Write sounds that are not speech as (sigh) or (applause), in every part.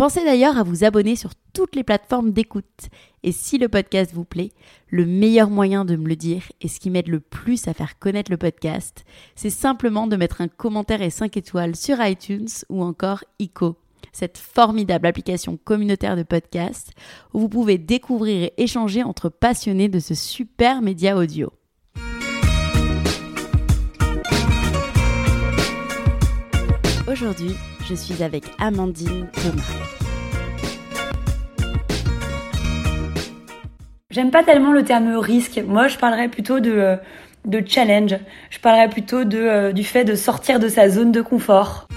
Pensez d'ailleurs à vous abonner sur toutes les plateformes d'écoute. Et si le podcast vous plaît, le meilleur moyen de me le dire et ce qui m'aide le plus à faire connaître le podcast, c'est simplement de mettre un commentaire et 5 étoiles sur iTunes ou encore ICO, cette formidable application communautaire de podcast où vous pouvez découvrir et échanger entre passionnés de ce super média audio. Aujourd'hui, je suis avec Amandine Thomas. J'aime pas tellement le terme risque. Moi, je parlerais plutôt de, euh, de challenge. Je parlerais plutôt de, euh, du fait de sortir de sa zone de confort.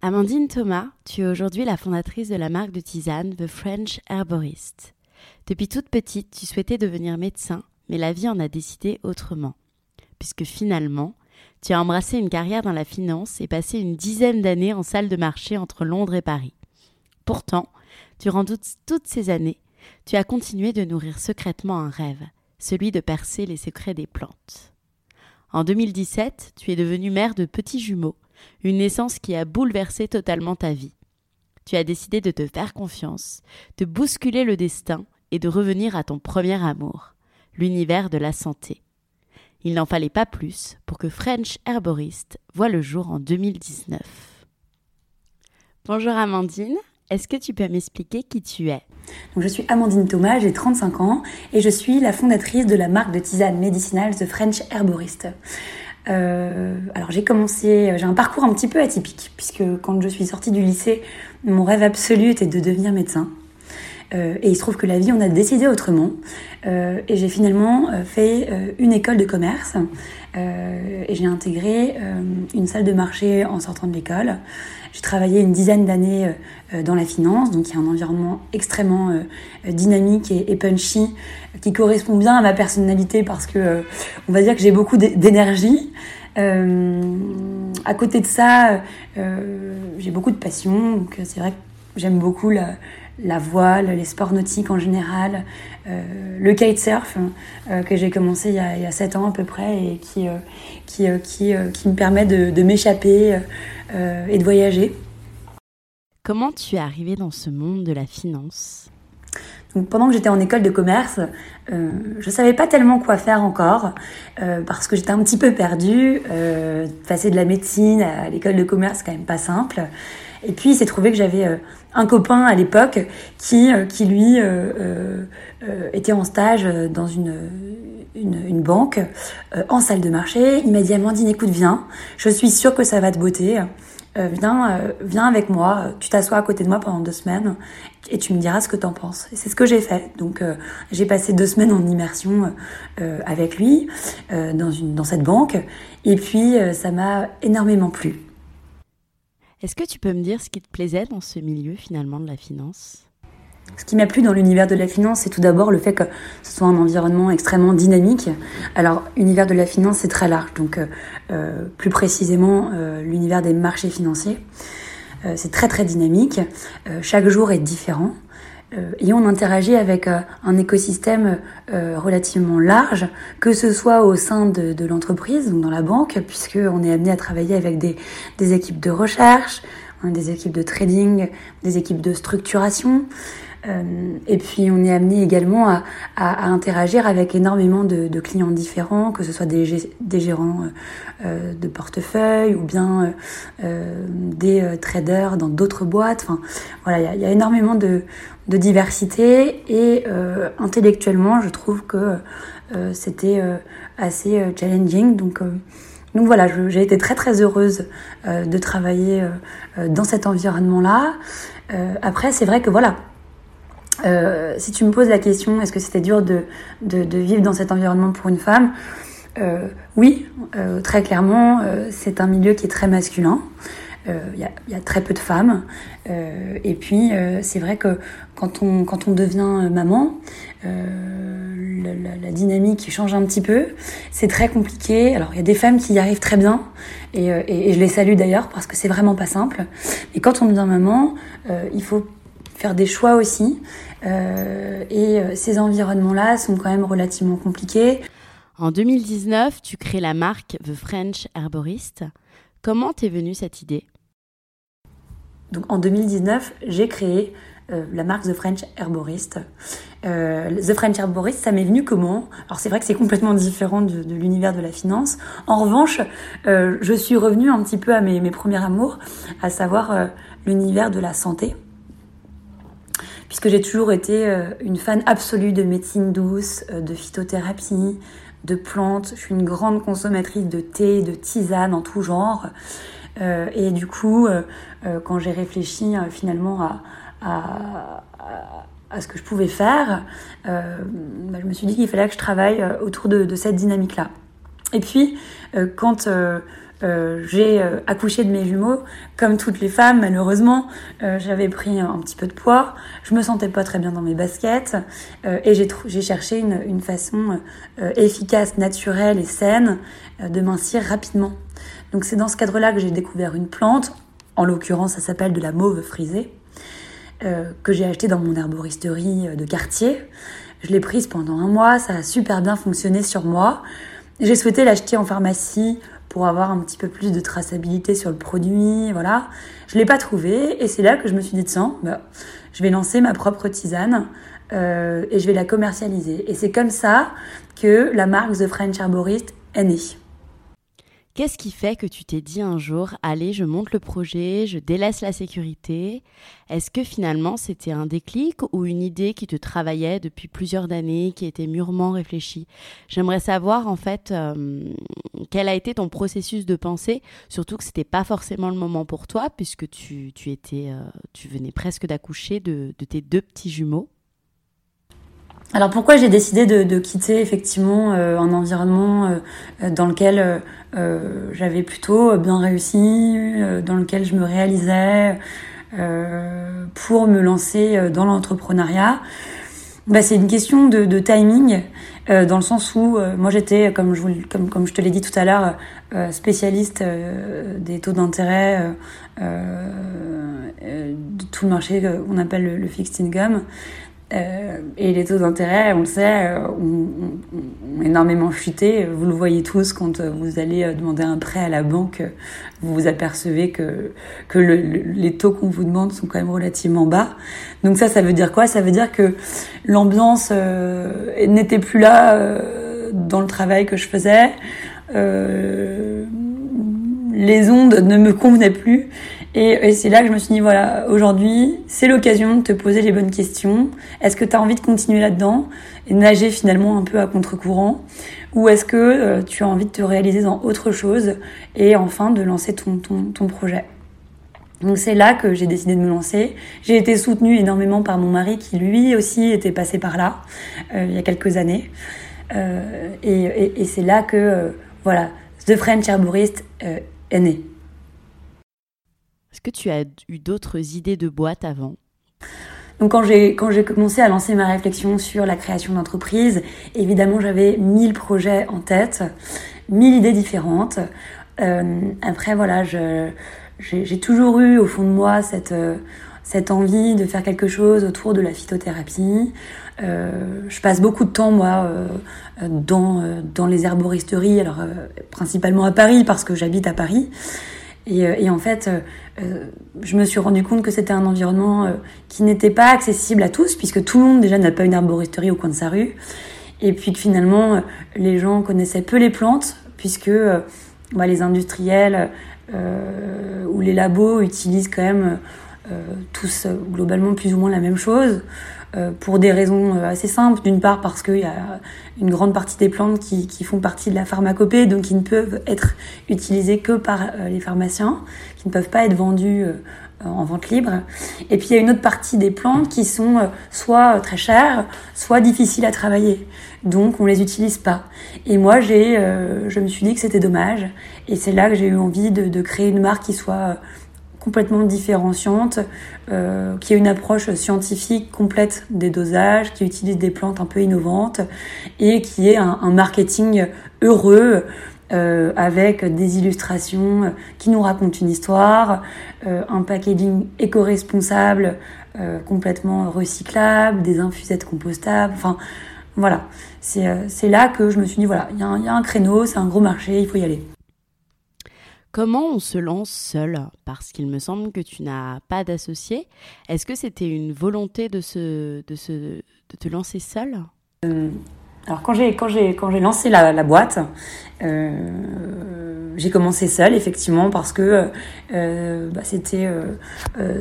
Amandine Thomas, tu es aujourd'hui la fondatrice de la marque de tisane The French Herborist. Depuis toute petite, tu souhaitais devenir médecin, mais la vie en a décidé autrement puisque finalement, tu as embrassé une carrière dans la finance et passé une dizaine d'années en salle de marché entre Londres et Paris. Pourtant, durant toutes ces années, tu as continué de nourrir secrètement un rêve, celui de percer les secrets des plantes. En 2017, tu es devenue mère de petits jumeaux, une naissance qui a bouleversé totalement ta vie. Tu as décidé de te faire confiance, de bousculer le destin et de revenir à ton premier amour, l'univers de la santé. Il n'en fallait pas plus pour que French Herborist voit le jour en 2019. Bonjour Amandine, est-ce que tu peux m'expliquer qui tu es? Je suis Amandine Thomas, j'ai 35 ans et je suis la fondatrice de la marque de tisane médicinale The French Herborist. Euh, alors j'ai commencé, j'ai un parcours un petit peu atypique puisque quand je suis sortie du lycée, mon rêve absolu était de devenir médecin. Euh, et il se trouve que la vie, on a décidé autrement. Euh, et j'ai finalement euh, fait une école de commerce. et j'ai intégré une salle de marché en sortant de l'école. J'ai travaillé une dizaine d'années dans la finance, donc il y a un environnement extrêmement dynamique et, punchy qui correspond bien à ma personnalité parce que on va dire que j'ai beaucoup d'énergie. à côté de ça, j'ai beaucoup de passion, donc c'est vrai que j'aime beaucoup la, la voile, les sports nautiques en général, euh, le kitesurf euh, que j'ai commencé il y, a, il 7 ans à peu près et qui, euh, qui, qui, qui, me permet de, de m'échapper et de voyager. Comment tu es arrivée dans ce monde de la finance? Donc, pendant que j'étais en école de commerce, euh, je savais pas tellement quoi faire encore parce que j'étais un petit peu perdue. passer de la médecine à l'école de commerce, c'est quand même pas simple. Et puis il s'est trouvé que j'avais euh, un copain à l'époque qui, euh, qui lui euh, était en stage dans une, une, banque en salle de marché. Il m'a dit Amandine, écoute, viens, je suis sûre que ça va te botter. viens, viens avec moi, tu t'assois à côté de moi pendant deux semaines et tu me diras ce que t'en penses. Et c'est ce que j'ai fait. Donc j'ai passé deux semaines en immersion avec lui dans, une, dans cette banque et puis ça m'a énormément plu. Est-ce que tu peux me dire ce qui te plaisait dans ce milieu finalement de la finance? Ce qui m'a plu dans l'univers de la finance, c'est tout d'abord le fait que ce soit un environnement extrêmement dynamique. Alors, l'univers de la finance, c'est très large, donc euh, euh, plus précisément euh, l'univers des marchés financiers. c'est très très dynamique. chaque jour est différent. Euh, et on interagit avec euh, un écosystème euh, relativement large, que ce soit au sein de, de l'entreprise, donc dans la banque, puisqu'on est amené à travailler avec des, des équipes de recherche, des équipes de trading, des équipes de structuration. Et puis on est amené également à, à, interagir avec énormément de, de, clients différents, que ce soit des, des gérants de portefeuille ou bien des traders dans d'autres boîtes. Enfin, voilà, il y a, y a, énormément de, de diversité et intellectuellement, je trouve que c'était assez challenging. Donc donc voilà, j'ai été très très heureuse euh, de travailler euh, dans cet environnement-là. Euh, après, c'est vrai que voilà, si tu me poses la question, est-ce que c'était dur de, de, de, vivre dans cet environnement pour une femme Oui, très clairement, c'est un milieu qui est très masculin. Il y, a, y, a, très peu de femmes. et puis, c'est vrai que quand on, quand on devient maman, la, dynamique change un petit peu. C'est très compliqué. Alors il y a des femmes qui y arrivent très bien euh, et, je les salue d'ailleurs parce que c'est vraiment pas simple. Mais quand on devient maman, euh, il faut faire des choix aussi. Euh, et ces environnements-là sont quand même relativement compliqués. En 2019, tu crées la marque The French Herborist. Comment t'es venue cette idée? Donc en 2019, j'ai créé euh, la marque The French Herborist. Euh, The French Herborist, ça m'est venu comment? Alors c'est vrai que c'est complètement différent de, l'univers de la finance. En revanche, euh, je suis revenue un petit peu à mes, mes premiers amours, à savoir l'univers de la santé puisque j'ai toujours été une fan absolue de médecine douce, de phytothérapie, de plantes. Je suis une grande consommatrice de thé, de tisane en tout genre. et du coup, quand j'ai réfléchi finalement à, à, à, ce que je pouvais faire, euh, bah, je me suis dit qu'il fallait que je travaille euh, autour de, cette dynamique-là. Et puis, euh, quand euh, euh j'ai accouché de mes jumeaux, comme toutes les femmes, malheureusement, j'avais pris un, petit peu de poids, je me sentais pas très bien dans mes baskets, et j'ai cherché une, une façon efficace, naturelle et saine de mincir rapidement. Donc c'est dans ce cadre-là que j'ai découvert une plante, en l'occurrence ça s'appelle de la mauve frisée, euh, que j'ai acheté dans mon herboristerie euh, de quartier. Je l'ai prise pendant un mois, ça a super bien fonctionné sur moi. J'ai souhaité l'acheter en pharmacie pour avoir un petit peu plus de traçabilité sur le produit, voilà. Je l'ai pas trouvé et c'est là que je me suis dit tiens, bah, je vais lancer ma propre tisane euh, et je vais la commercialiser. Et c'est comme ça que la marque The French Herborist est née. Qu'est-ce qui fait que tu t'es dit un jour, allez, je monte le projet, je délaisse la sécurité? Est-ce que finalement c'était un déclic ou une idée qui te travaillait depuis plusieurs années, qui était mûrement réfléchie? J'aimerais savoir en fait euh, quel a été ton processus de pensée, surtout que c'était pas forcément le moment pour toi puisque tu, tu étais, euh, tu venais presque d'accoucher de, de tes deux petits jumeaux. Alors pourquoi j'ai décidé de, de, quitter effectivement euh, un environnement euh, dans lequel euh, j'avais plutôt bien réussi, dans lequel je me réalisais pour me lancer dans l'entrepreneuriat? Bah, C'est une question de, de timing, dans le sens où moi j'étais, comme je, comme, comme je te l'ai dit tout à l'heure, spécialiste des taux d'intérêt de tout le marché qu'on appelle le, le fixed income. Euh, et les taux d'intérêt, on le sait, euh, ont, énormément chuté. Vous le voyez tous quand euh, vous allez demander un prêt à la banque, vous vous apercevez que, que le, les taux qu'on vous demande sont quand même relativement bas. Donc ça, ça veut dire quoi? Ça veut dire que l'ambiance n'était plus là dans le travail que je faisais. les ondes ne me convenaient plus et, c'est là que je me suis dit, voilà, aujourd'hui, c'est l'occasion de te poser les bonnes questions. Est-ce que tu as envie de continuer là-dedans et nager finalement un peu à contre-courant? Ou est-ce que euh, tu as envie de te réaliser dans autre chose et enfin de lancer ton, ton, ton projet? Donc c'est là que j'ai décidé de me lancer. J'ai été soutenue énormément par mon mari qui lui aussi était passé par là euh, il y a quelques années. Euh, et, et, et c'est là que euh, voilà, The French Herborist euh, est né. Est-ce que tu as eu d'autres idées de boîte avant? Donc quand j'ai quand j'ai commencé à lancer ma réflexion sur la création d'entreprise, évidemment j'avais mille projets en tête, mille idées différentes. Euh, après voilà, j'ai toujours eu au fond de moi cette cette envie de faire quelque chose autour de la phytothérapie. Euh, je passe beaucoup de temps moi euh, dans dans les herboristeries, alors euh, principalement à Paris parce que j'habite à Paris. Et, en fait, je me suis rendu compte que c'était un environnement qui n'était pas accessible à tous, puisque tout le monde déjà n'a pas une arboristerie au coin de sa rue. Et puis que finalement, les gens connaissaient peu les plantes, puisque bah, les industriels ou les labos utilisent quand même tous globalement plus ou moins la même chose. Euh, pour des raisons euh, assez simples. D'une part parce qu'il y a une grande partie des plantes qui, qui, font partie de la pharmacopée, donc qui ne peuvent être utilisées que par euh, les pharmaciens, qui ne peuvent pas être vendues en vente libre. Et puis il y a une autre partie des plantes qui sont soit très chères, soit difficiles à travailler. Donc on les utilise pas. Et moi j'ai, je me suis dit que c'était dommage. Et c'est là que j'ai eu envie de, de, créer une marque qui soit complètement différenciante, euh, qui a une approche scientifique complète des dosages, qui utilise des plantes un peu innovantes et qui est un, marketing heureux euh, avec des illustrations qui nous racontent une histoire, euh, un packaging éco-responsable complètement recyclable, des infusettes compostables, enfin voilà. C'est là que je me suis dit, voilà, il y, y, a un créneau, c'est un gros marché, il faut y aller. Comment on se lance seul? Parce qu'il me semble que tu n'as pas d'associé. Est-ce que c'était une volonté de, se, de, se, de te lancer seul? Euh, Alors quand j'ai quand j'ai quand j'ai lancé la, boîte, euh, j'ai commencé seule effectivement parce que euh, bah, c'était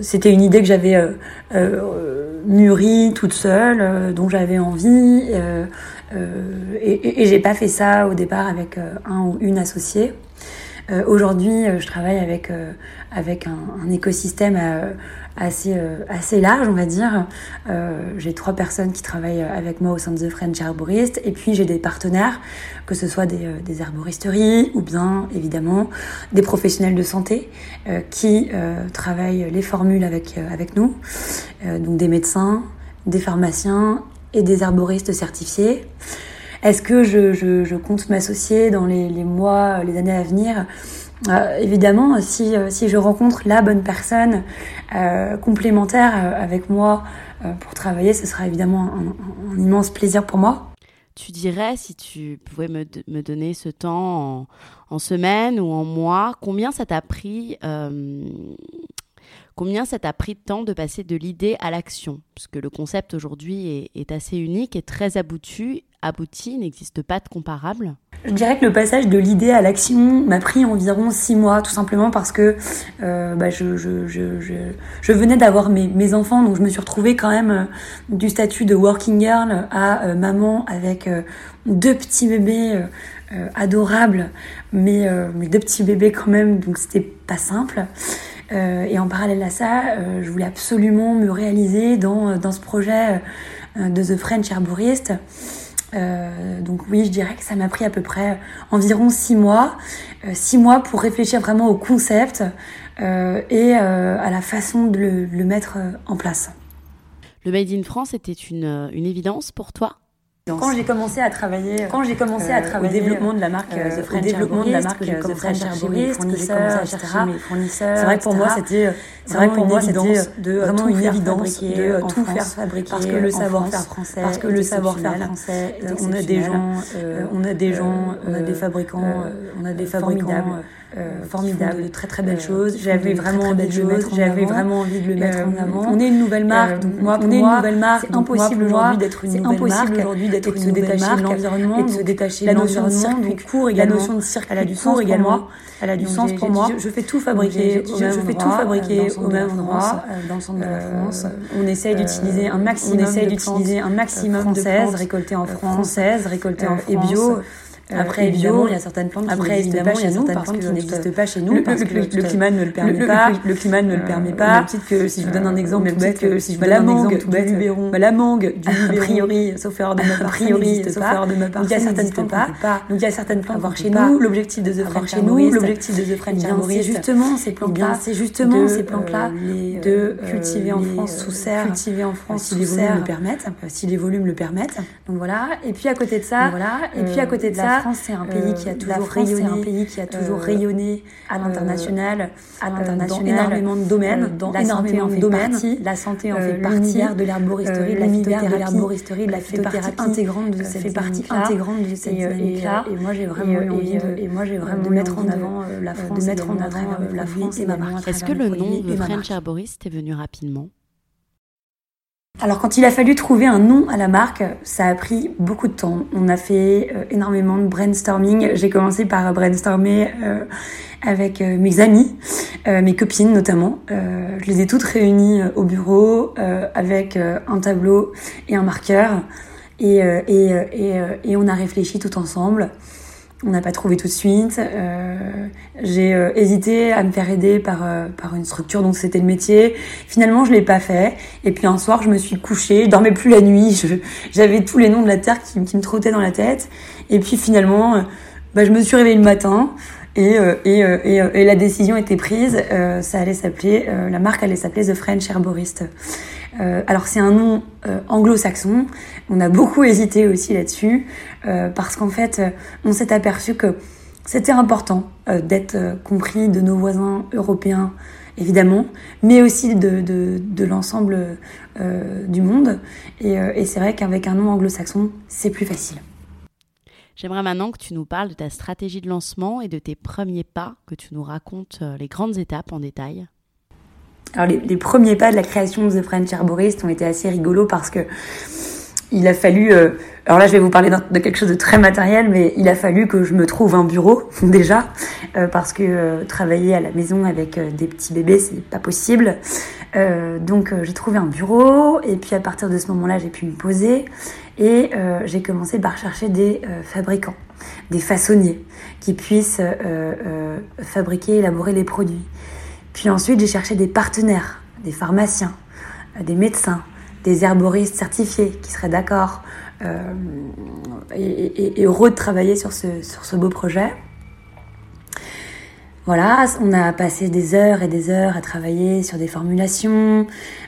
c'était une idée que j'avais mûrie toute seule, dont j'avais envie. et, et j'ai pas fait ça au départ avec un ou une associée. Euh, aujourd'hui, euh, je travaille avec, euh, avec un, un écosystème assez, assez large, on va dire. j'ai trois personnes qui travaillent avec moi au sein de The French Arborist, et puis j'ai des partenaires, que ce soit des, des arboristeries ou bien évidemment des professionnels de santé qui travaillent les formules avec, avec nous, donc des médecins, des pharmaciens et des arboristes certifiés. Est-ce que je, je, compte m'associer dans les, les, mois, les années à venir euh, évidemment, si, euh, si je rencontre la bonne personne euh, complémentaire euh, avec moi pour travailler, ce sera évidemment un, immense plaisir pour moi. Tu dirais, si tu pouvais me, me donner ce temps en, en, semaine ou en mois, combien ça t'a pris Combien ça t'a pris de temps de passer de l'idée à l'action? Parce que le concept aujourd'hui est, est, assez unique et très abouti, abouti n'existe pas de comparable. Je dirais que le passage de l'idée à l'action m'a pris environ six mois, tout simplement parce que euh, bah, je, venais d'avoir mes, enfants, donc je me suis retrouvée quand même euh, du statut de working girl à euh, maman avec deux petits bébés adorables, mais, mais deux petits bébés quand même, donc c'était pas simple. Et en parallèle à ça, je voulais absolument me réaliser dans, dans ce projet de The French Arborist. donc oui, je dirais que ça m'a pris à peu près environ six mois, six mois pour réfléchir vraiment au concept et à la façon de le, le mettre en place. Le Made in France était une, une évidence pour toi? Quand j'ai commencé à travailler, quand j'ai commencé à travailler au développement de la marque euh, The French développement de la marque j'ai commencé à chercher mes fournisseurs, c'est vrai que pour moi c'était c'est vrai pour moi c'était de vraiment une évidence de tout faire fabriquer parce que le savoir-faire français parce que le savoir-faire français on a des gens on a des gens on a des fabricants on a des fabricants euh, formidable, de très très belles choses. J'avais vraiment envie de le mettre J'avais vraiment envie de le mettre en avant. On est une nouvelle marque, donc moi, on est une nouvelle marque. C'est impossible aujourd'hui d'être une nouvelle marque. aujourd'hui d'être une nouvelle marque. L'environnement, et de se détacher de l'environnement, court également. La notion de cirque, elle a du sens également. Elle a du sens pour moi. Je fais tout fabriquer au même Je fais tout fabriquer au même endroit dans le centre de la France. On essaye d'utiliser un maximum. On essaye d'utiliser un maximum de plantes récoltées en France, françaises, récoltées en France et bio. Euh, après, évidemment, il y a certaines plantes qui n'existent pas chez nous parce que n'existent pas chez nous le, climat ne le permet pas. Le climat ne le permet pas. Petite que si je vous donne un exemple tout bête, que si je donne un exemple tout bête, bah, la mangue du a priori, sauf erreur de ma part, a priori, sauf erreur de ma part, donc il y a certaines plantes pas. Donc il y a certaines plantes voir chez nous. L'objectif de The French chez nous, l'objectif de The French c'est justement ces plantes-là, c'est justement ces plantes-là de cultiver en France sous serre, cultiver en France si les volumes le permettent, si les volumes le permettent. Donc voilà. Et puis à côté de ça, voilà. Et puis à côté de ça La France, c'est un pays qui a toujours rayonné, un pays qui a toujours rayonné à l'international, à l'international, dans énormément de domaines, dans énormément de domaines. La santé en fait partie. De l'herboristerie, de la phytothérapie, de la phytothérapie intégrante de cette fait partie intégrante de cette dynamique-là. Et moi, j'ai vraiment envie de, et moi, j'ai vraiment de mettre en avant la France, de mettre en avant la France et ma marque. Est-ce que le nom de French Herborist est venu rapidement? Alors quand il a fallu trouver un nom à la marque, ça a pris beaucoup de temps. On a fait euh, énormément de brainstorming. J'ai commencé par brainstormer euh, avec euh, mes amis, mes copines notamment. je les ai toutes réunies au bureau avec un tableau et un marqueur. Et, et, et on a réfléchi tout ensemble. On n'a pas trouvé tout de suite. Euh, j'ai euh, hésité à me faire aider par, euh, par une structure dont c'était le métier. Finalement, je l'ai pas fait. Et puis un soir, je me suis couchée, je dormais plus la nuit. J'avais tous les noms de la terre qui, qui, me trottaient dans la tête. Et puis finalement, bah, je me suis réveillée le matin. Et, et, et, et la décision était prise. ça allait s'appeler, la marque allait s'appeler The French Herborist. Euh, alors c'est un nom euh, anglo-saxon. On a beaucoup (laughs) hésité aussi là-dessus euh, parce qu'en fait, on s'est aperçu que c'était important d'être compris de nos voisins européens, évidemment, mais aussi de, de, l'ensemble du monde. Et, et c'est vrai qu'avec un nom anglo-saxon, c'est plus facile. J'aimerais maintenant que tu nous parles de ta stratégie de lancement et de tes premiers pas, que tu nous racontes les grandes étapes en détail. Alors les, premiers pas de la création de The French Herborist ont été assez rigolos parce que il a fallu, euh, alors là je vais vous parler de quelque chose de très matériel, mais il a fallu que je me trouve un bureau (laughs) déjà, euh, parce que euh, travailler à la maison avec des petits bébés c'est pas possible. donc j'ai trouvé un bureau et puis à partir de ce moment-là j'ai pu me poser et j'ai commencé par chercher des fabricants, des façonniers qui puissent fabriquer, élaborer les produits. Puis ensuite, j'ai cherché des partenaires, des pharmaciens, euh, des médecins, des herboristes certifiés qui seraient d'accord euh, et, heureux de travailler sur ce, sur ce beau projet. Voilà, on a passé des heures et des heures à travailler sur des formulations,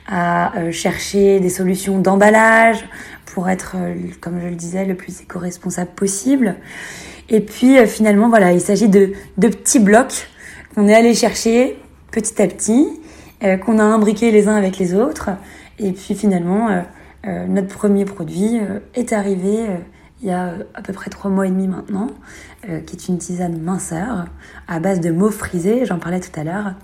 à euh, chercher des solutions d'emballage pour être, comme je le disais, le plus éco-responsable possible. Et puis finalement, voilà, il s'agit de, de petits blocs qu'on est allé chercher petit à petit, euh, qu'on a imbriqué les uns avec les autres. Et puis finalement, euh, euh, notre premier produit est arrivé il y a à peu près trois mois et demi maintenant, qui est une tisane minceur à base de mots frisés, j'en parlais tout à l'heure.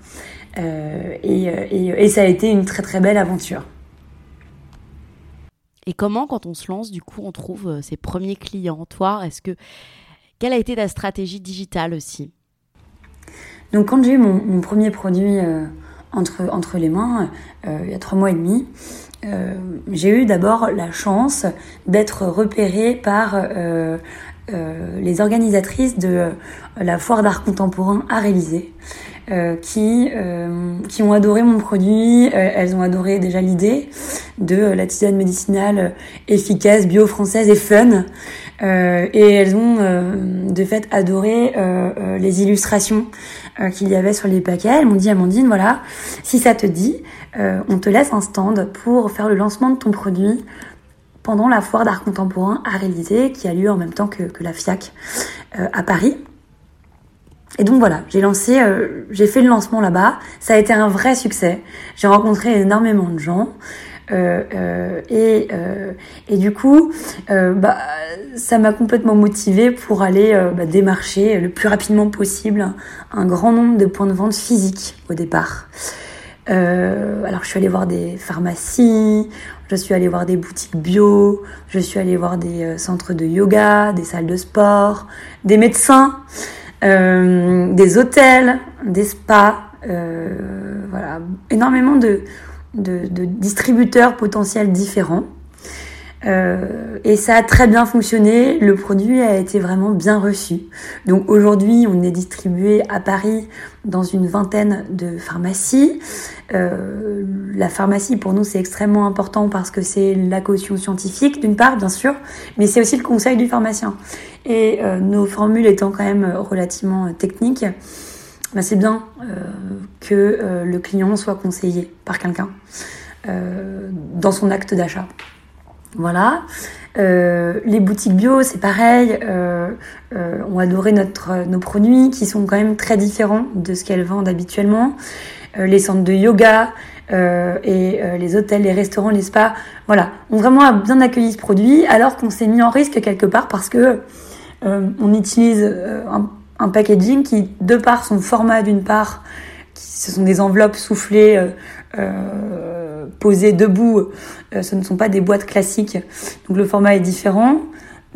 Et, ça a été une très très belle aventure. Et comment, quand on se lance, du coup, on trouve ses premiers clients? Toi, est-ce que quelle a été ta stratégie digitale aussi? Donc quand j'ai eu mon, premier produit euh, entre, entre les mains, euh, il y a trois mois et demi, euh, j'ai eu d'abord la chance d'être repérée par les organisatrices de la foire d'art contemporain à réaliser. qui, qui ont adoré mon produit, elles ont adoré déjà l'idée de la tisane médicinale efficace, bio-française et fun. Et elles ont de fait adoré les illustrations euh, qu'il y avait sur les paquets. Elles m'ont dit, Amandine, voilà, si ça te dit, euh, on te laisse un stand pour faire le lancement de ton produit pendant la foire d'art contemporain à réaliser, qui a lieu en même temps que, la FIAC euh, à Paris. Et donc voilà, j'ai lancé, j'ai fait le lancement là-bas. Ça a été un vrai succès. J'ai rencontré énormément de gens. Euh, euh, et, euh, et du coup, bah, ça m'a complètement motivée pour aller bah, démarcher le plus rapidement possible un, grand nombre de points de vente physiques au départ. alors je suis allée voir des pharmacies, je suis allée voir des boutiques bio, je suis allée voir des centres de yoga, des salles de sport, des médecins, des hôtels, des spas, voilà, énormément de, de, distributeurs potentiels différents. Euh, et ça a très bien fonctionné, le produit a été vraiment bien reçu. Donc aujourd'hui, on est distribué à Paris dans une vingtaine de pharmacies. Euh, la pharmacie, pour nous, c'est extrêmement important parce que c'est la caution scientifique, d'une part, bien sûr, mais c'est aussi le conseil du pharmacien. Et euh, nos formules étant quand même relativement techniques, bah, c'est bien euh, que euh, le client soit conseillé par quelqu'un euh, dans son acte d'achat. Voilà. Les boutiques bio, c'est pareil. On adoré notre, nos produits qui sont quand même très différents de ce qu'elles vendent habituellement. Les centres de yoga et les hôtels, les restaurants, les spas, voilà, ont vraiment bien accueilli ce produit alors qu'on s'est mis en risque quelque part parce que on utilise un, un, packaging qui, de par son format d'une part, qui, ce sont des enveloppes soufflées posées debout, ce ne sont pas des boîtes classiques, donc le format est différent.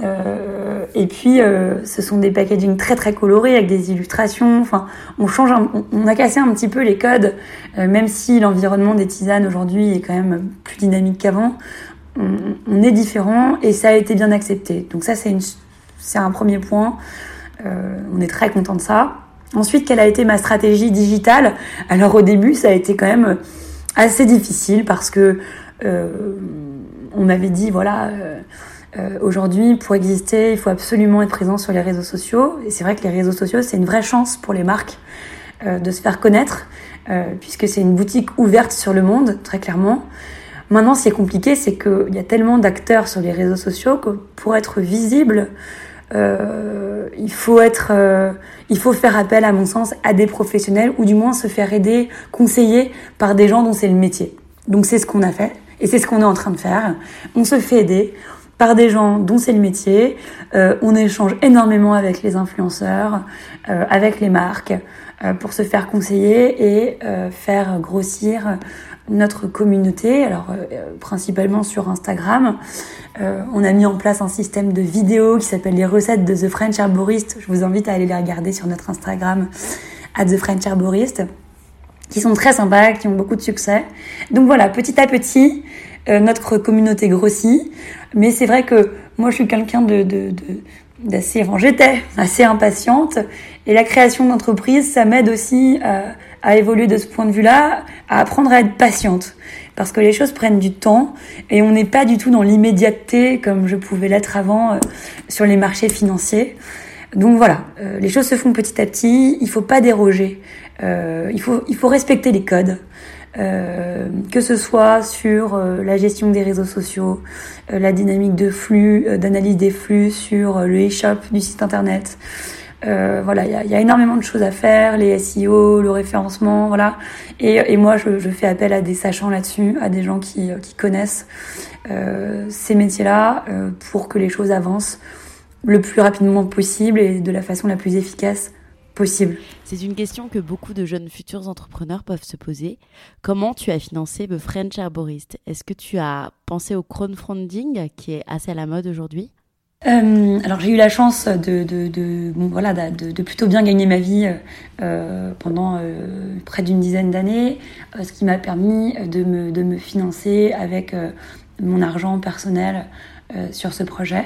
Euh, et puis, euh, ce sont des packagings très très colorés avec des illustrations. Enfin, on change, on, a cassé un petit peu les codes, euh, même si l'environnement des tisanes aujourd'hui est quand même plus dynamique qu'avant. On, est différent et ça a été bien accepté. Donc ça, c'est un premier point. Euh, on est très content de ça. Ensuite, quelle a été ma stratégie digitale? Alors au début, ça a été quand même assez difficile parce que on m'avait dit voilà euh, aujourd'hui, pour exister, il faut absolument être présent sur les réseaux sociaux. Et c'est vrai que les réseaux sociaux, c'est une vraie chance pour les marques euh, de se faire connaître, euh, puisque c'est une boutique ouverte sur le monde, très clairement. Maintenant, ce qui est compliqué, c'est qu'il y a tellement d'acteurs sur les réseaux sociaux que pour être visible, euh, il faut être, euh, il faut faire appel, à mon sens, à des professionnels ou du moins se faire aider, conseiller par des gens dont c'est le métier. Donc c'est ce qu'on a fait et c'est ce qu'on est en train de faire. On se fait aider, des gens dont c'est le métier. Euh, on échange énormément avec les influenceurs, euh, avec les marques, euh, pour se faire conseiller et faire grossir notre communauté. Alors principalement sur Instagram, on a mis en place un système de vidéos qui s'appelle les recettes de The French Arborist. Je vous invite à aller les regarder sur notre Instagram à The French Arborist qui sont très sympas, qui ont beaucoup de succès. Donc voilà, petit à petit, euh, notre communauté grossit. Mais c'est vrai que moi, je suis quelqu'un de, de, de d'assez, enfin, j'étais assez impatiente. Et la création d'entreprise, ça m'aide aussi à, à, évoluer de ce point de vue-là, à apprendre à être patiente. Parce que les choses prennent du temps et on n'est pas du tout dans l'immédiateté comme je pouvais l'être avant euh, sur les marchés financiers. Donc voilà, euh, les choses se font petit à petit, il faut pas déroger, euh, il, faut, il faut respecter les codes. Euh, que ce soit sur euh, la gestion des réseaux sociaux, euh, la dynamique de flux, d'analyse des flux sur le e-shop du site internet. voilà, il y a, y a, énormément de choses à faire, les SEO, le référencement, voilà. Et, et moi, je, je, fais appel à des sachants là-dessus, à des gens qui, qui connaissent ces métiers-là pour que les choses avancent le plus rapidement possible et de la façon la plus efficace possible C'est une question que beaucoup de jeunes futurs entrepreneurs peuvent se poser. Comment tu as financé The French Arborist Est-ce que tu as pensé au crowdfunding qui est assez à la mode aujourd'hui? Euh, alors j'ai eu la chance de, de, de bon, voilà, de, de, plutôt bien gagner ma vie euh, pendant euh, près d'une dizaine d'années, ce qui m'a permis de me, de me financer avec mon argent personnel sur ce projet.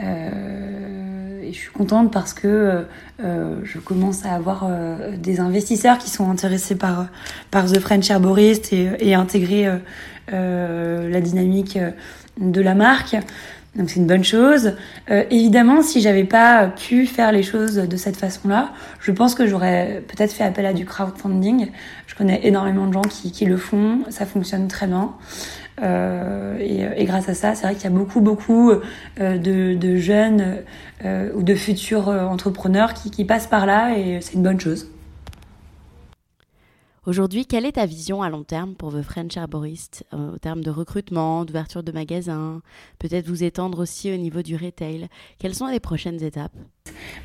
Euh, et je suis contente parce que euh, je commence à avoir euh, des investisseurs qui sont intéressés par, par The French Herborist et, et intégrer la dynamique de la marque. Donc c'est une bonne chose. Euh, évidemment, si j'avais pas pu faire les choses de cette façon-là, je pense que j'aurais peut-être fait appel à du crowdfunding. Je connais énormément de gens qui, qui le font, ça fonctionne très bien. Euh, et, et, grâce à ça, c'est vrai qu'il y a beaucoup, beaucoup euh, de, jeunes euh, ou de futurs entrepreneurs qui, qui passent par là et c'est une bonne chose. Aujourd'hui, quelle est ta vision à long terme pour The French Arborist euh, au terme de recrutement, d'ouverture de magasins, peut-être vous étendre aussi au niveau du retail? Quelles sont les prochaines étapes?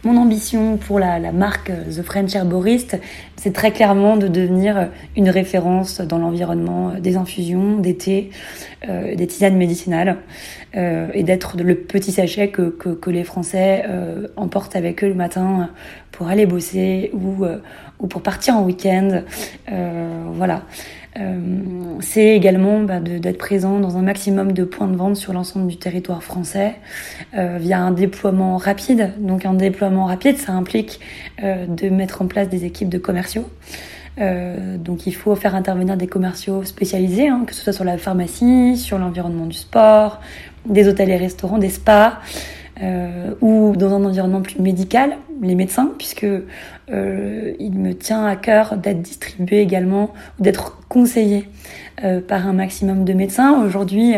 Mon ambition pour la, marque The French Arborist, c'est très clairement de devenir une référence dans l'environnement des infusions, des thés, euh, des tisanes médicinales euh, et d'être le petit sachet que, les Français euh, emportent avec eux le matin pour aller bosser ou euh, ou pour partir en week-end. Euh, voilà. Euh, c'est également bah, d'être présent dans un maximum de points de vente sur l'ensemble du territoire français euh, via un déploiement rapide. Donc un déploiement rapide, ça implique euh, de mettre en place des équipes de commerciaux. Donc il faut faire intervenir des commerciaux spécialisés, hein, que ce soit sur la pharmacie, sur l'environnement du sport, des hôtels et restaurants, des spas. ou dans un environnement plus médical, les médecins, puisque il me tient à cœur d'être distribué également, d'être conseillé par un maximum de médecins. Aujourd'hui,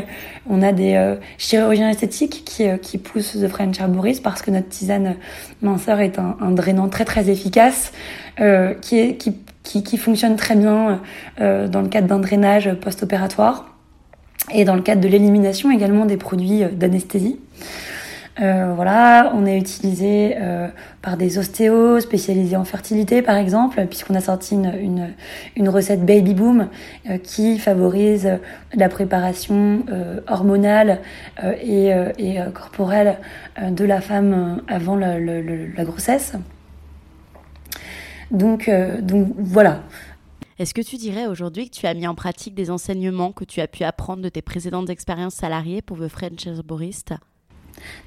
on a des chirurgiens esthétiques qui, qui poussent The French Arborist parce que notre tisane minceur est un, un drainant très très efficace qui, est, qui qui, qui fonctionne très bien euh, dans le cadre d'un drainage post-opératoire et dans le cadre de l'élimination également des produits euh, d'anesthésie. Euh, voilà, on est utilisé euh, par des ostéos spécialisés en fertilité, par exemple, puisqu'on a sorti une, une, une, recette Baby Boom euh, qui favorise la préparation euh, hormonale et, et corporelle de la femme avant la, la, la grossesse. Donc, euh, donc voilà. Est-ce que tu dirais aujourd'hui que tu as mis en pratique des enseignements que tu as pu apprendre de tes précédentes expériences salariées pour The French Herborist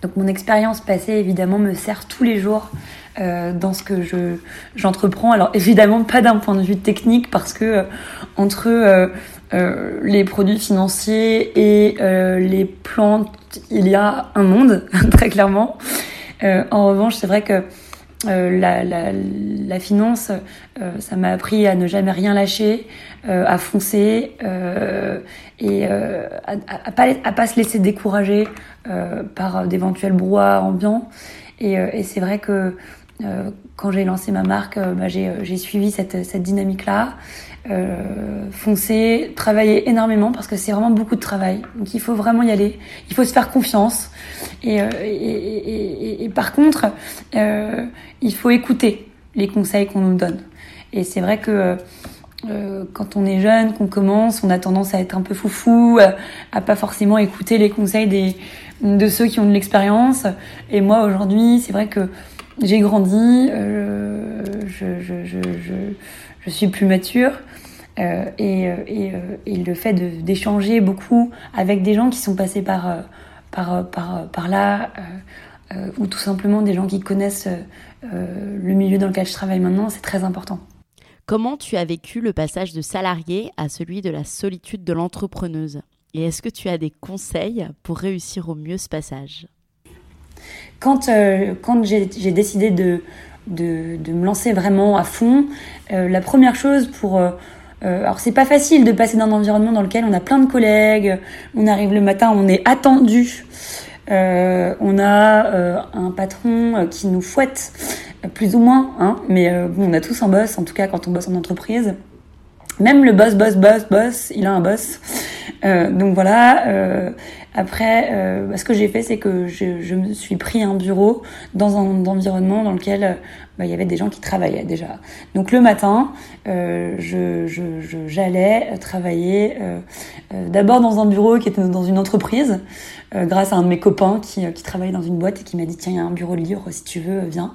donc mon expérience passée évidemment me sert tous les jours euh, dans ce que je j'entreprends. Alors évidemment pas d'un point de vue technique parce que euh, entre euh, euh, les produits financiers et euh, les plantes il y a un monde (laughs) très clairement. en revanche c'est vrai que euh, la, la, la, finance, euh, ça m'a appris à ne jamais rien lâcher, euh, à foncer euh, et euh, à, à, pas, à pas se laisser décourager par d'éventuels brouhahs ambiants. Et, et c'est vrai que quand j'ai lancé ma marque, bah, j'ai suivi cette, cette dynamique-là. Euh, foncer, travailler énormément parce que c'est vraiment beaucoup de travail. Donc il faut vraiment y aller. Il faut se faire confiance. Et, euh, et, et, et par contre, euh, il faut écouter les conseils qu'on nous donne. Et c'est vrai que euh, quand on est jeune, qu'on commence, on a tendance à être un peu foufou, à, à pas forcément écouter les conseils des, de ceux qui ont de l'expérience. Et moi aujourd'hui, c'est vrai que j'ai grandi, euh, je, je, je, je, je suis plus mature. Euh, et, et, et, le fait d'échanger beaucoup avec des gens qui sont passés par, par, par, par là, euh, ou tout simplement des gens qui connaissent euh, le milieu dans lequel je travaille maintenant, c'est très important. Comment tu as vécu le passage de salarié à celui de la solitude de l'entrepreneuse? Et est-ce que tu as des conseils pour réussir au mieux ce passage? Quand, euh, quand j'ai décidé de, de, de, me lancer vraiment à fond, euh, la première chose pour... Euh, alors c'est pas facile de passer d'un environnement dans lequel on a plein de collègues, on arrive le matin, on est attendu, euh, on a euh, un patron euh, qui nous fouette, plus ou moins, hein, mais on a tous un boss, en tout cas quand on bosse en entreprise. Même le boss, boss, boss, boss, il a un boss. Euh, donc voilà. après, ce que j'ai fait, c'est que je, me suis pris un bureau dans un environnement dans lequel bah, il y avait des gens qui travaillaient déjà. Donc le matin, euh, je, je, j'allais travailler euh, d'abord dans un bureau qui était dans une entreprise, euh, grâce à un de mes copains qui, qui travaillait dans une boîte et qui m'a dit tiens il y a un bureau de livre si tu veux viens.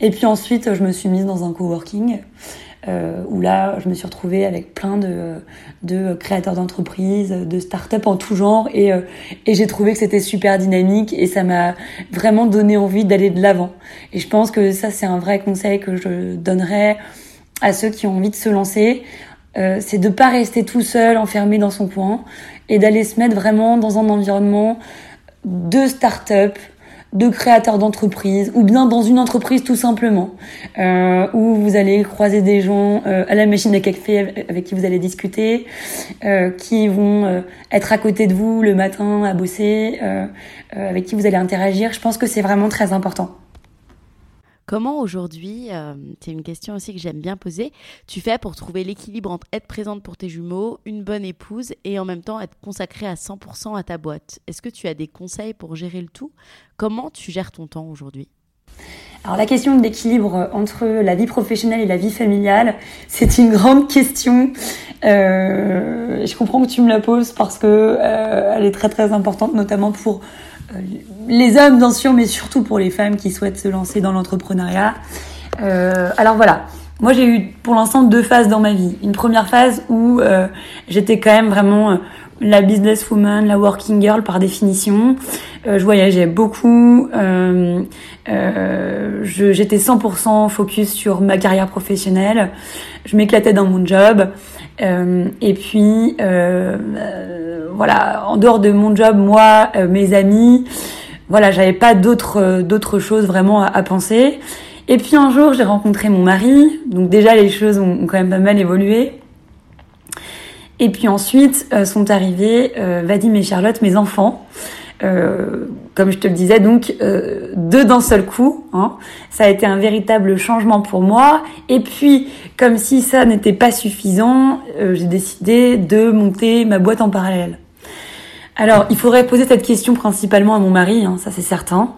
Et puis ensuite je me suis mise dans un coworking. Euh, où là, je me suis retrouvée avec plein de, de créateurs d'entreprises, de start-up en tout genre, et, euh, et j'ai trouvé que c'était super dynamique et ça m'a vraiment donné envie d'aller de l'avant. Et je pense que ça, c'est un vrai conseil que je donnerais à ceux qui ont envie de se lancer. Euh, c'est de pas rester tout seul, enfermé dans son coin, et d'aller se mettre vraiment dans un environnement de start-up, de créateurs d'entreprise ou bien dans une entreprise tout simplement. Euh, où vous allez croiser des gens euh, à la machine à café avec qui vous allez discuter euh, qui vont euh, être à côté de vous le matin à bosser avec qui vous allez interagir. Je pense que c'est vraiment très important Comment aujourd'hui, euh, c'est une question aussi que j'aime bien poser, tu fais pour trouver l'équilibre entre être présente pour tes jumeaux, une bonne épouse et en même temps être consacrée à 100% à ta boîte. Est-ce que tu as des conseils pour gérer le tout? Comment tu gères ton temps aujourd'hui? Alors la question de l'équilibre entre la vie professionnelle et la vie familiale, c'est une grande question. Euh, je comprends que tu me la poses parce que euh, elle est très très importante, notamment pour les hommes bien sûr, mais surtout pour les femmes qui souhaitent se lancer dans l'entrepreneuriat. Euh, alors voilà, moi j'ai eu pour l'instant deux phases dans ma vie. Une première phase où euh, j'étais quand même vraiment euh, la businesswoman, la working girl par définition. Euh, je voyageais beaucoup. Euh, euh, j'étais 100% focus sur ma carrière professionnelle. Je m'éclatais dans mon job. Et puis voilà, en dehors de mon job, moi, mes amis, voilà, j'avais pas d'autres d'autres choses vraiment à, penser. Et puis un jour, j'ai rencontré mon mari, donc déjà les choses ont, quand même pas mal évolué. Et puis ensuite sont arrivés Vadim et Charlotte, mes enfants. Euh, comme je te le disais, donc euh, deux d'un seul coup. Hein. Ça a été un véritable changement pour moi. Et puis, comme si ça n'était pas suffisant, euh, j'ai décidé de monter ma boîte en parallèle. Alors, il faudrait poser cette question principalement à mon mari, hein, ça c'est certain.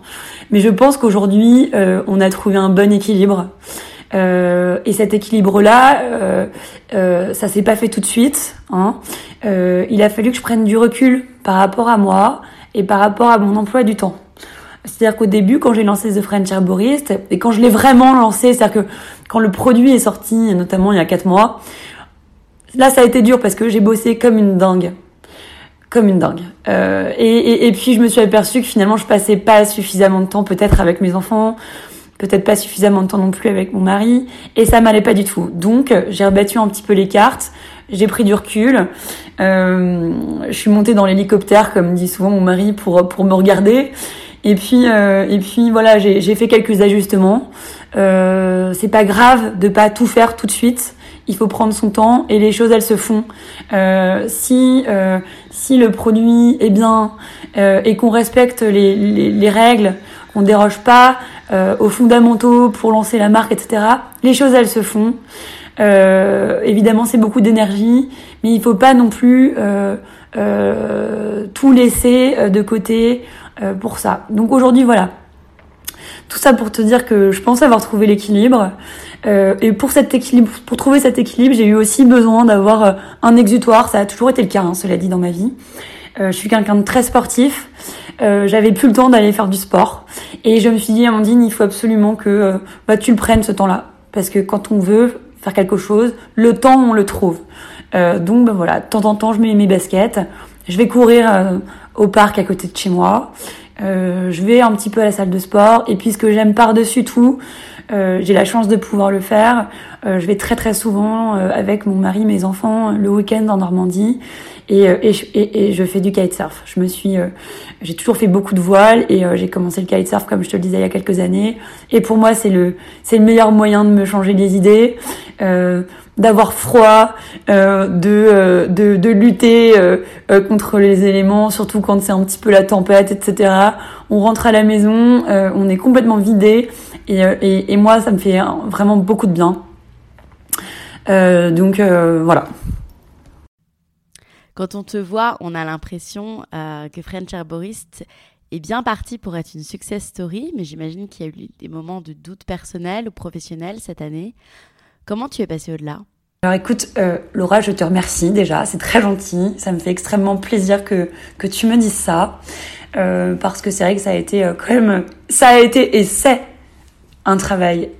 Mais je pense qu'aujourd'hui, euh, on a trouvé un bon équilibre. et cet équilibre-là, euh, ça s'est pas fait tout de suite. Hein. il a fallu que je prenne du recul par rapport à moi, et par rapport à mon emploi du temps. C'est-à-dire qu'au début, quand j'ai lancé The French Herborist, et quand je l'ai vraiment lancé, c'est-à-dire que quand le produit est sorti, notamment il y a quatre mois, là ça a été dur parce que j'ai bossé comme une dingue. Comme une dingue. Euh, et, et, puis je me suis aperçue que finalement je passais pas suffisamment de temps peut-être avec mes enfants, peut-être pas suffisamment de temps non plus avec mon mari, et ça m'allait pas du tout. Donc j'ai rebattu un petit peu les cartes, j'ai pris du recul. Euh, je suis montée dans l'hélicoptère, comme dit souvent mon mari, pour pour me regarder. Et puis euh, et puis voilà, j'ai fait quelques ajustements. Euh, c'est pas grave de pas tout faire tout de suite. Il faut prendre son temps et les choses elles se font. Euh, si euh, si le produit est bien euh, et qu'on respecte les, les, les règles, qu'on déroge pas aux fondamentaux pour lancer la marque, etc. Les choses elles se font. Euh, évidemment, c'est beaucoup d'énergie, mais il faut pas non plus euh, euh, tout laisser de côté pour ça. Donc aujourd'hui, voilà. Tout ça pour te dire que je pense avoir trouvé l'équilibre. et pour cet équilibre, pour trouver cet équilibre, j'ai eu aussi besoin d'avoir un exutoire. Ça a toujours été le cas, hein, cela dit, dans ma vie. je suis quelqu'un de très sportif. j'avais plus le temps d'aller faire du sport. Et je me suis dit, Amandine, il faut absolument que bah, tu le prennes ce temps-là. Parce que quand on veut faire quelque chose, le temps on le trouve. Euh, donc ben voilà, de temps en temps je mets mes baskets, je vais courir euh, au parc à côté de chez moi, euh, je vais un petit peu à la salle de sport et puis ce que j'aime par-dessus tout, j'ai la chance de pouvoir le faire. Je vais très très souvent avec mon mari, mes enfants, le week-end en Normandie et, et, et, et, je fais du kitesurf. Je me suis, j'ai toujours fait beaucoup de voile et j'ai commencé le kitesurf comme je te le disais il y a quelques années. Et pour moi c'est le c'est le meilleur moyen de me changer les idées. Euh, d'avoir froid, euh, de, euh, de, de lutter contre les éléments, surtout quand c'est un petit peu la tempête, etc. On rentre à la maison, on est complètement vidé, et, moi ça me fait vraiment beaucoup de bien. donc voilà. Quand on te voit, on a l'impression que French Herborist est bien parti pour être une success story, mais j'imagine qu'il y a eu des moments de doute personnel ou professionnel cette année. Comment tu es passée au-delà? Alors écoute, euh, Laura, je te remercie déjà, c'est très gentil, ça me fait extrêmement plaisir que, que tu me dises ça, euh, parce que c'est vrai que ça a été euh, quand même, ça a été et c'est un travail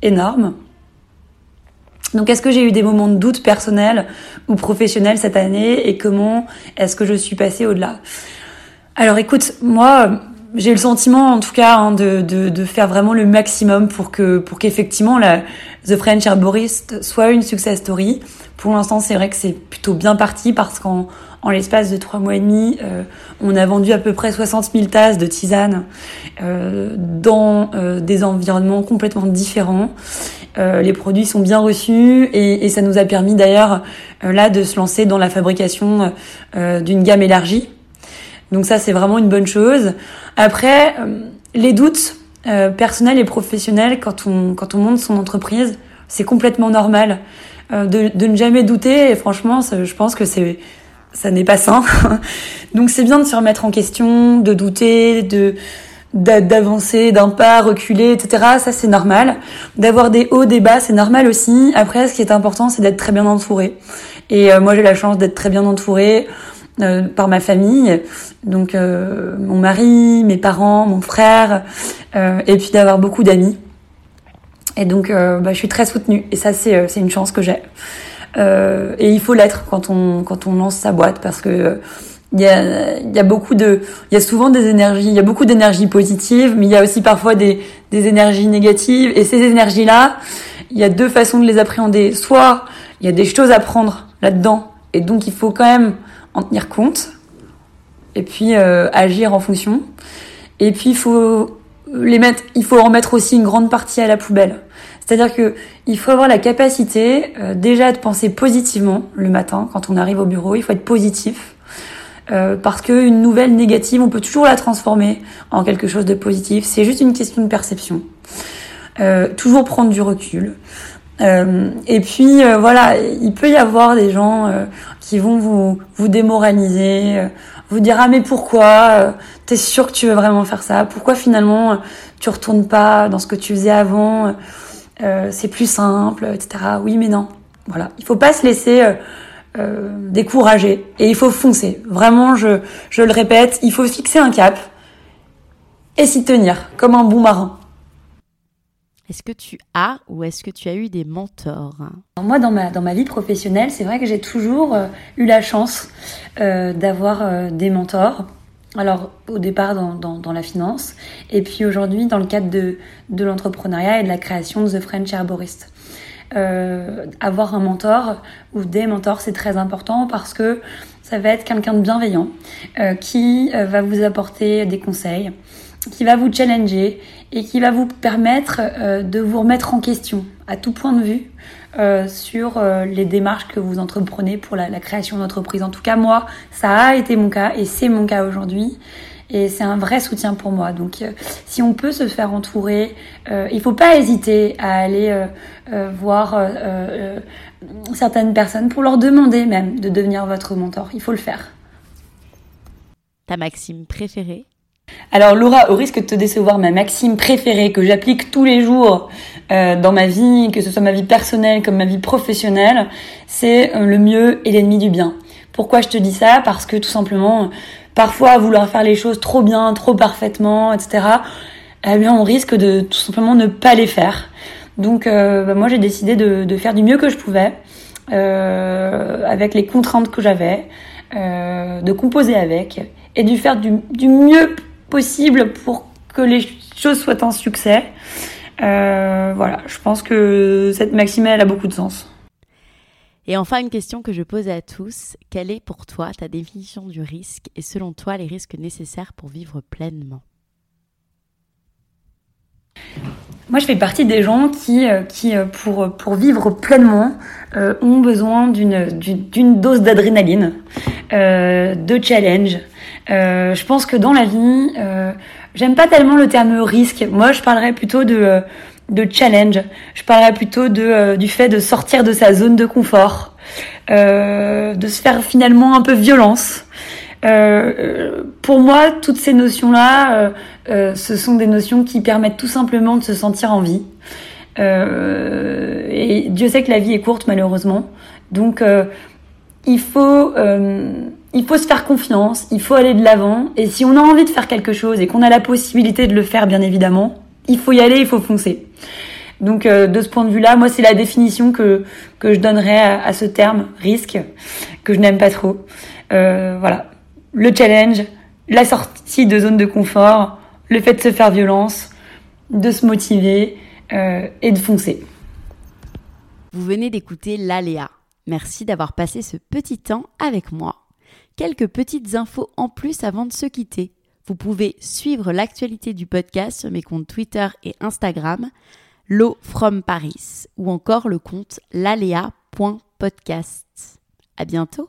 énorme. Donc est-ce que j'ai eu des moments de doute personnel ou professionnel cette année et comment est-ce que je suis passée au-delà? Alors écoute, moi, j'ai le sentiment, en tout cas, hein, de, faire vraiment le maximum pour que pour qu'effectivement la The French Herborist soit une success story. Pour l'instant, c'est vrai que c'est plutôt bien parti parce qu'en en l'espace de trois mois et demi, euh, on a vendu à peu près 60 000 tasses de tisane euh, dans euh, des environnements complètement différents. Euh, les produits sont bien reçus et, et ça nous a permis d'ailleurs là de se lancer dans la fabrication d'une gamme élargie donc ça, c'est vraiment une bonne chose. Après, euh, les doutes euh, personnels et professionnels quand on, quand on monte son entreprise, c'est complètement normal euh, de, de, ne jamais douter. Et franchement, je pense que c'est ça n'est pas sain. (laughs) Donc c'est bien de se remettre en question, de douter, de d'avancer d'un pas, reculer, etc. Ça c'est normal. D'avoir des hauts, des bas, c'est normal aussi. Après, ce qui est important, c'est d'être très bien entouré. Et moi, j'ai la chance d'être très bien entourée. Euh, par ma famille, donc euh, mon mari, mes parents, mon frère, euh, et puis d'avoir beaucoup d'amis. Et donc, bah, je suis très soutenue. Et ça, c'est c'est une chance que j'ai. et il faut l'être quand on quand on lance sa boîte parce que il y a, beaucoup de, il y a souvent des énergies, il y a beaucoup d'énergies positives, mais il y a aussi parfois des, des énergies négatives. Et ces énergies-là, il y a deux façons de les appréhender. Soit il y a des choses à prendre là-dedans, et donc il faut quand même en tenir compte et puis euh, agir en fonction. Et puis il faut les mettre, il faut en mettre aussi une grande partie à la poubelle. C'est-à-dire que il faut avoir la capacité euh, déjà de penser positivement le matin quand on arrive au bureau. Il faut être positif euh, parce qu'une nouvelle négative, on peut toujours la transformer en quelque chose de positif. C'est juste une question de perception. Euh, toujours prendre du recul. Euh, et puis voilà, il peut y avoir des gens qui vont vous vous démoraliser, vous dire ah mais pourquoi T'es sûr que tu veux vraiment faire ça? Pourquoi finalement tu retournes pas dans ce que tu faisais avant? C'est plus simple, etc. Oui mais non. Voilà, il faut pas se laisser euh, décourager et il faut foncer. Vraiment, je, je le répète, il faut fixer un cap et s'y tenir comme un bon marin. Est-ce que tu as ou est-ce que tu as eu des mentors? Moi, dans ma, dans ma vie professionnelle, c'est vrai que j'ai toujours euh, eu la chance euh, d'avoir euh, des mentors. Alors, au départ dans, dans, dans, la finance, et puis aujourd'hui dans le cadre de, de l'entrepreneuriat et de la création de The French Herborist. Euh, avoir un mentor ou des mentors, c'est très important parce que ça va être quelqu'un de bienveillant euh, qui euh, va vous apporter des conseils, qui va vous challenger et qui va vous permettre de vous remettre en question à tout point de vue sur les démarches que vous entreprenez pour la, la création d'entreprise. En tout cas, moi, ça a été mon cas et c'est mon cas aujourd'hui et c'est un vrai soutien pour moi. Donc euh, si on peut se faire entourer, euh, il faut pas hésiter à aller euh, voir certaines personnes pour leur demander même de devenir votre mentor. Il faut le faire. Ta maxime préférée? Alors Laura, au risque de te décevoir, ma maxime préférée que j'applique tous les jours dans ma vie, que ce soit ma vie personnelle comme ma vie professionnelle, c'est le mieux et l'ennemi du bien. Pourquoi je te dis ça? Parce que tout simplement, parfois vouloir faire les choses trop bien, trop parfaitement, etc., eh bien, on risque de tout simplement ne pas les faire. Donc, euh, bah, moi, j'ai décidé de, de, faire du mieux que je pouvais, euh, avec les contraintes que j'avais, euh, de composer avec, et de faire du, du, mieux possible pour que les choses soient un succès. Euh, voilà, je pense que cette maxime, elle a beaucoup de sens. Et enfin, une question que je pose à tous, quelle est pour toi ta définition du risque et selon toi les risques nécessaires pour vivre pleinement? Moi, je fais partie des gens qui, euh, euh, pour, vivre pleinement, euh, ont besoin d'une, d'une, dose d'adrénaline, de challenge. je pense que dans la vie, j'aime pas tellement le terme risque. Moi, je parlerais plutôt de de challenge. Je parlerais plutôt euh, du fait de sortir de sa zone de confort, euh, de se faire finalement un peu violence. Euh, pour moi, toutes ces notions-là, ce sont des notions qui permettent tout simplement de se sentir en vie. et Dieu sait que la vie est courte, malheureusement. Donc, il faut il faut se faire confiance, il faut aller de l'avant. Et si on a envie de faire quelque chose et qu'on a la possibilité de le faire, bien évidemment, il faut y aller, il faut foncer. Donc euh, de ce point de vue-là, moi c'est la définition que je donnerais à, ce terme risque que je n'aime pas trop. Euh, voilà, le challenge, la sortie de zone de confort, le fait de se faire violence, de se motiver euh, et de foncer. Vous venez d'écouter l'aléa. Merci d'avoir passé ce petit temps avec moi. Quelques petites infos en plus avant de se quitter. Vous pouvez suivre l'actualité du podcast sur mes comptes Twitter et Instagram, L'eau from Paris, ou encore le compte lalea.podcast. À bientôt!